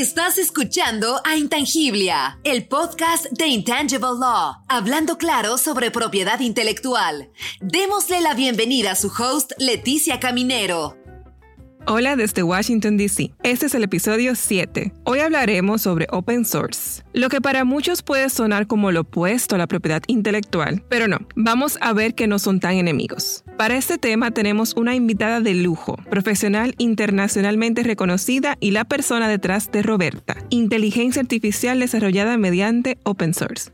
Estás escuchando a Intangiblia, el podcast de Intangible Law, hablando claro sobre propiedad intelectual. Démosle la bienvenida a su host, Leticia Caminero. Hola desde Washington, D.C. Este es el episodio 7. Hoy hablaremos sobre open source, lo que para muchos puede sonar como lo opuesto a la propiedad intelectual, pero no, vamos a ver que no son tan enemigos. Para este tema tenemos una invitada de lujo, profesional internacionalmente reconocida y la persona detrás de Roberta, inteligencia artificial desarrollada mediante open source.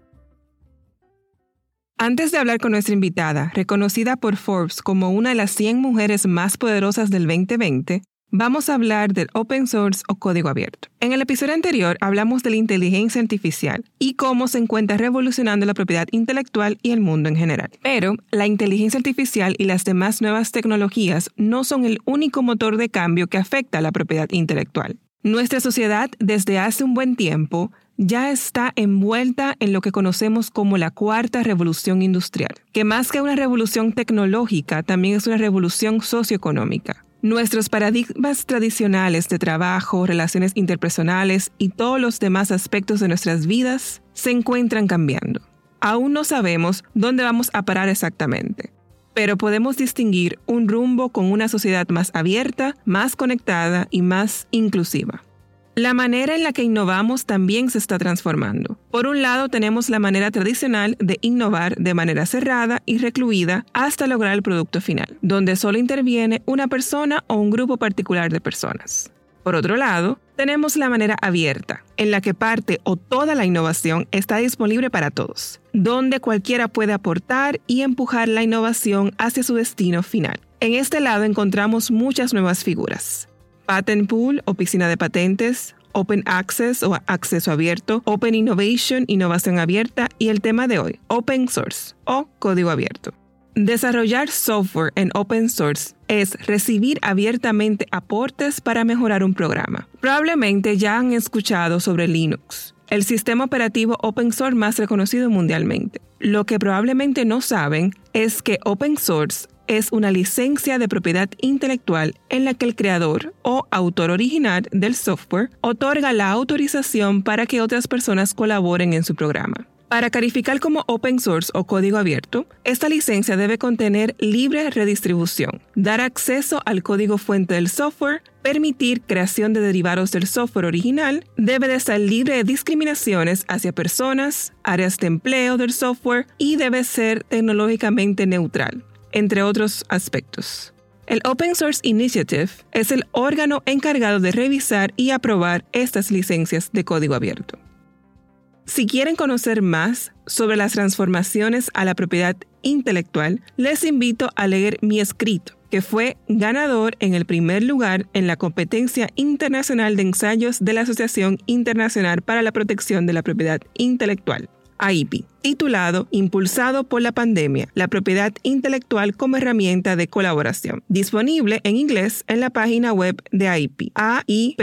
Antes de hablar con nuestra invitada, reconocida por Forbes como una de las 100 mujeres más poderosas del 2020, vamos a hablar del open source o código abierto. En el episodio anterior hablamos de la inteligencia artificial y cómo se encuentra revolucionando la propiedad intelectual y el mundo en general. Pero la inteligencia artificial y las demás nuevas tecnologías no son el único motor de cambio que afecta a la propiedad intelectual. Nuestra sociedad desde hace un buen tiempo ya está envuelta en lo que conocemos como la cuarta revolución industrial, que más que una revolución tecnológica, también es una revolución socioeconómica. Nuestros paradigmas tradicionales de trabajo, relaciones interpersonales y todos los demás aspectos de nuestras vidas se encuentran cambiando. Aún no sabemos dónde vamos a parar exactamente, pero podemos distinguir un rumbo con una sociedad más abierta, más conectada y más inclusiva. La manera en la que innovamos también se está transformando. Por un lado tenemos la manera tradicional de innovar de manera cerrada y recluida hasta lograr el producto final, donde solo interviene una persona o un grupo particular de personas. Por otro lado, tenemos la manera abierta, en la que parte o toda la innovación está disponible para todos, donde cualquiera puede aportar y empujar la innovación hacia su destino final. En este lado encontramos muchas nuevas figuras. Patent Pool o piscina de patentes, Open Access o acceso abierto, Open Innovation, innovación abierta y el tema de hoy, Open Source o código abierto. Desarrollar software en open source es recibir abiertamente aportes para mejorar un programa. Probablemente ya han escuchado sobre Linux, el sistema operativo open source más reconocido mundialmente. Lo que probablemente no saben es que open source es una licencia de propiedad intelectual en la que el creador o autor original del software otorga la autorización para que otras personas colaboren en su programa. Para calificar como open source o código abierto, esta licencia debe contener libre redistribución, dar acceso al código fuente del software, permitir creación de derivados del software original, debe de ser libre de discriminaciones hacia personas, áreas de empleo del software y debe ser tecnológicamente neutral entre otros aspectos. El Open Source Initiative es el órgano encargado de revisar y aprobar estas licencias de código abierto. Si quieren conocer más sobre las transformaciones a la propiedad intelectual, les invito a leer mi escrito, que fue ganador en el primer lugar en la competencia internacional de ensayos de la Asociación Internacional para la Protección de la Propiedad Intelectual. AIP, titulado Impulsado por la pandemia, la propiedad intelectual como herramienta de colaboración, disponible en inglés en la página web de AIP, aippi.org.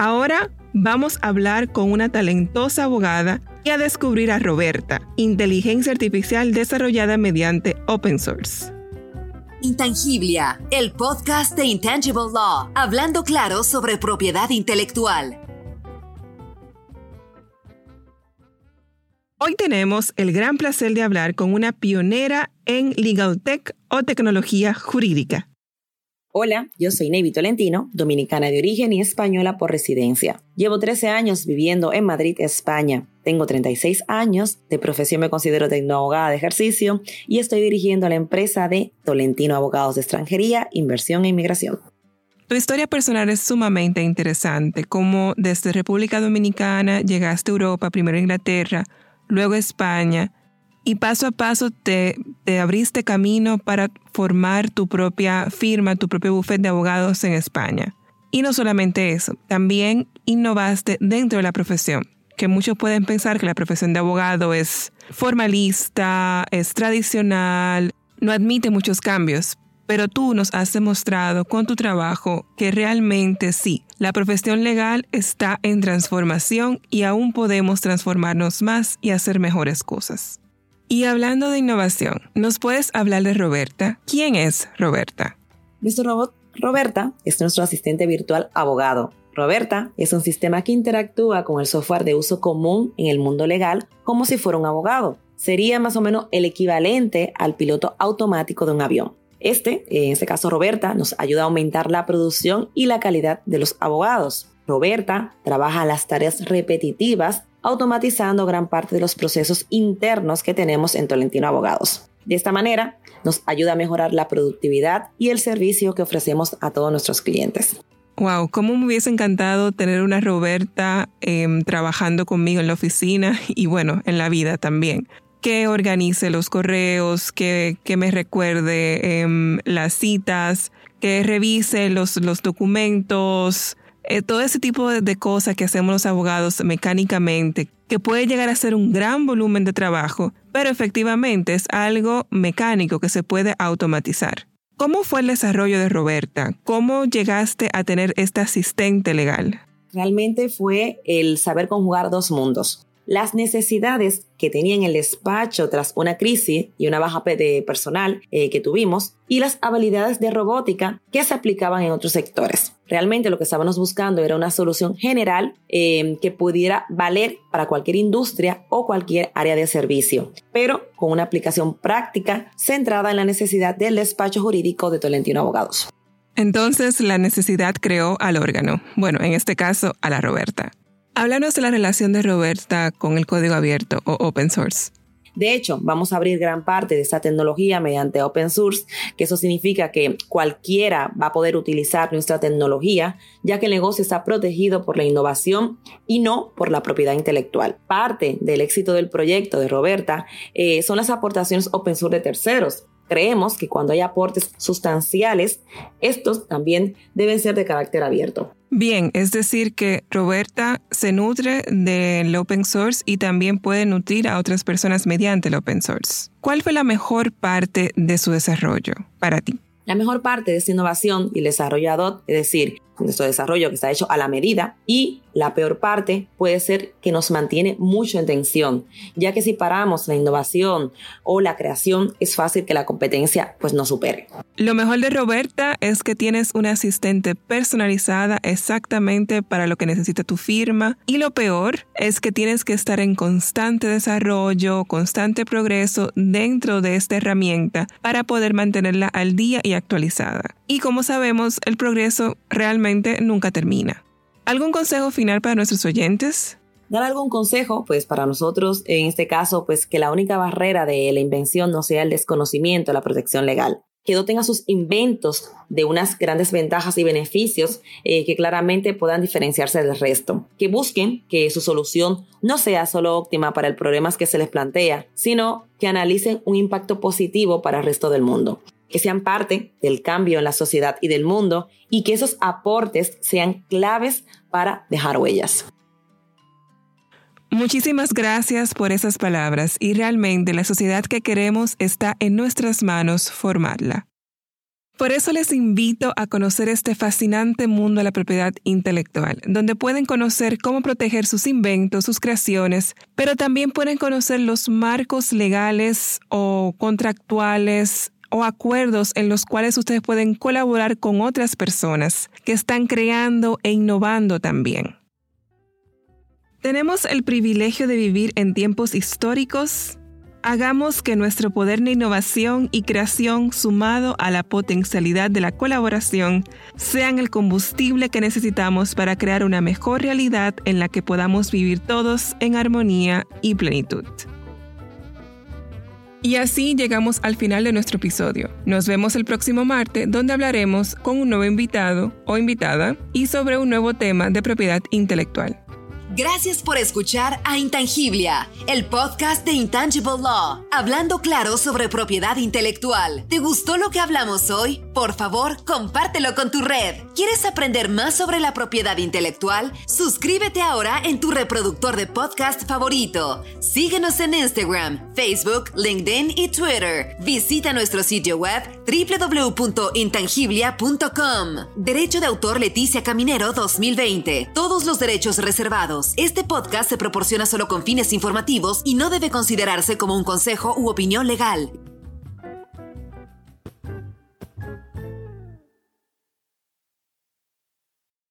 Ahora vamos a hablar con una talentosa abogada y a descubrir a Roberta, inteligencia artificial desarrollada mediante open source. Intangiblia, el podcast de Intangible Law, hablando claro sobre propiedad intelectual. Hoy tenemos el gran placer de hablar con una pionera en legal tech o tecnología jurídica. Hola, yo soy Navy Tolentino, dominicana de origen y española por residencia. Llevo 13 años viviendo en Madrid, España. Tengo 36 años, de profesión me considero tecnoabogada de ejercicio y estoy dirigiendo la empresa de Tolentino Abogados de Extranjería, Inversión e Inmigración. Tu historia personal es sumamente interesante, como desde República Dominicana llegaste a Europa, primero a Inglaterra, luego España, y paso a paso te, te, abriste camino para formar tu propia firma, tu propio bufete de abogados en España. Y no solamente eso, también innovaste dentro de la profesión, que muchos pueden pensar que la profesión de abogado es formalista, es tradicional, no admite muchos cambios, pero tú nos has demostrado con tu trabajo que realmente sí, la profesión legal está en transformación y aún podemos transformarnos más y hacer mejores cosas. Y hablando de innovación, ¿nos puedes hablar de Roberta? ¿Quién es Roberta? Nuestro robot Roberta es nuestro asistente virtual abogado. Roberta es un sistema que interactúa con el software de uso común en el mundo legal como si fuera un abogado. Sería más o menos el equivalente al piloto automático de un avión. Este, en este caso Roberta, nos ayuda a aumentar la producción y la calidad de los abogados. Roberta trabaja las tareas repetitivas, automatizando gran parte de los procesos internos que tenemos en Tolentino Abogados. De esta manera, nos ayuda a mejorar la productividad y el servicio que ofrecemos a todos nuestros clientes. Wow, cómo me hubiese encantado tener una Roberta em, trabajando conmigo en la oficina y bueno, en la vida también. Que organice los correos, que, que me recuerde em, las citas, que revise los, los documentos, eh, todo ese tipo de, de cosas que hacemos los abogados mecánicamente, que puede llegar a ser un gran volumen de trabajo, pero efectivamente es algo mecánico que se puede automatizar. ¿Cómo fue el desarrollo de Roberta? ¿Cómo llegaste a tener este asistente legal? Realmente fue el saber conjugar dos mundos las necesidades que tenía en el despacho tras una crisis y una baja de personal eh, que tuvimos y las habilidades de robótica que se aplicaban en otros sectores. Realmente lo que estábamos buscando era una solución general eh, que pudiera valer para cualquier industria o cualquier área de servicio, pero con una aplicación práctica centrada en la necesidad del despacho jurídico de Tolentino Abogados. Entonces la necesidad creó al órgano, bueno, en este caso a la Roberta. Háblanos de la relación de Roberta con el código abierto o open source. De hecho, vamos a abrir gran parte de esta tecnología mediante open source, que eso significa que cualquiera va a poder utilizar nuestra tecnología, ya que el negocio está protegido por la innovación y no por la propiedad intelectual. Parte del éxito del proyecto de Roberta eh, son las aportaciones open source de terceros. Creemos que cuando hay aportes sustanciales, estos también deben ser de carácter abierto. Bien, es decir que Roberta se nutre del open source y también puede nutrir a otras personas mediante el open source. ¿Cuál fue la mejor parte de su desarrollo para ti? La mejor parte de esta innovación y el desarrollo ad es decir, nuestro desarrollo que está hecho a la medida y la peor parte puede ser que nos mantiene mucho en tensión, ya que si paramos la innovación o la creación es fácil que la competencia pues nos supere. Lo mejor de Roberta es que tienes una asistente personalizada exactamente para lo que necesita tu firma y lo peor es que tienes que estar en constante desarrollo, constante progreso dentro de esta herramienta para poder mantenerla al día y actualizada. Y como sabemos, el progreso realmente nunca termina. ¿Algún consejo final para nuestros oyentes? Dar algún consejo, pues para nosotros, en este caso, pues que la única barrera de la invención no sea el desconocimiento, la protección legal. Que no tenga sus inventos de unas grandes ventajas y beneficios eh, que claramente puedan diferenciarse del resto. Que busquen que su solución no sea solo óptima para el problema que se les plantea, sino que analicen un impacto positivo para el resto del mundo que sean parte del cambio en la sociedad y del mundo y que esos aportes sean claves para dejar huellas. Muchísimas gracias por esas palabras y realmente la sociedad que queremos está en nuestras manos formarla. Por eso les invito a conocer este fascinante mundo de la propiedad intelectual, donde pueden conocer cómo proteger sus inventos, sus creaciones, pero también pueden conocer los marcos legales o contractuales o acuerdos en los cuales ustedes pueden colaborar con otras personas que están creando e innovando también. Tenemos el privilegio de vivir en tiempos históricos. Hagamos que nuestro poder de innovación y creación sumado a la potencialidad de la colaboración sean el combustible que necesitamos para crear una mejor realidad en la que podamos vivir todos en armonía y plenitud. Y así llegamos al final de nuestro episodio. Nos vemos el próximo martes donde hablaremos con un nuevo invitado o invitada y sobre un nuevo tema de propiedad intelectual. Gracias por escuchar a Intangiblia, el podcast de Intangible Law, hablando claro sobre propiedad intelectual. ¿Te gustó lo que hablamos hoy? Por favor, compártelo con tu red. ¿Quieres aprender más sobre la propiedad intelectual? Suscríbete ahora en tu reproductor de podcast favorito. Síguenos en Instagram, Facebook, LinkedIn y Twitter. Visita nuestro sitio web www.intangiblia.com. Derecho de autor Leticia Caminero 2020. Todos los derechos reservados. Este podcast se proporciona solo con fines informativos y no debe considerarse como un consejo u opinión legal.